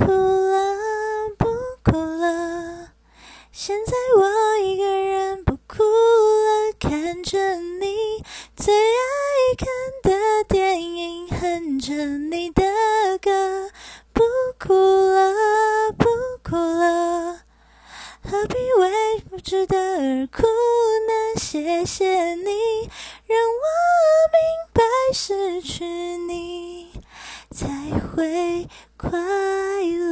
哭了，不哭了。现在我一个人不哭了，看着你最爱看的电影，哼着你的歌，不哭了，不哭了。何必为不值得而哭呢？谢谢你，让我明白失去你才会快乐。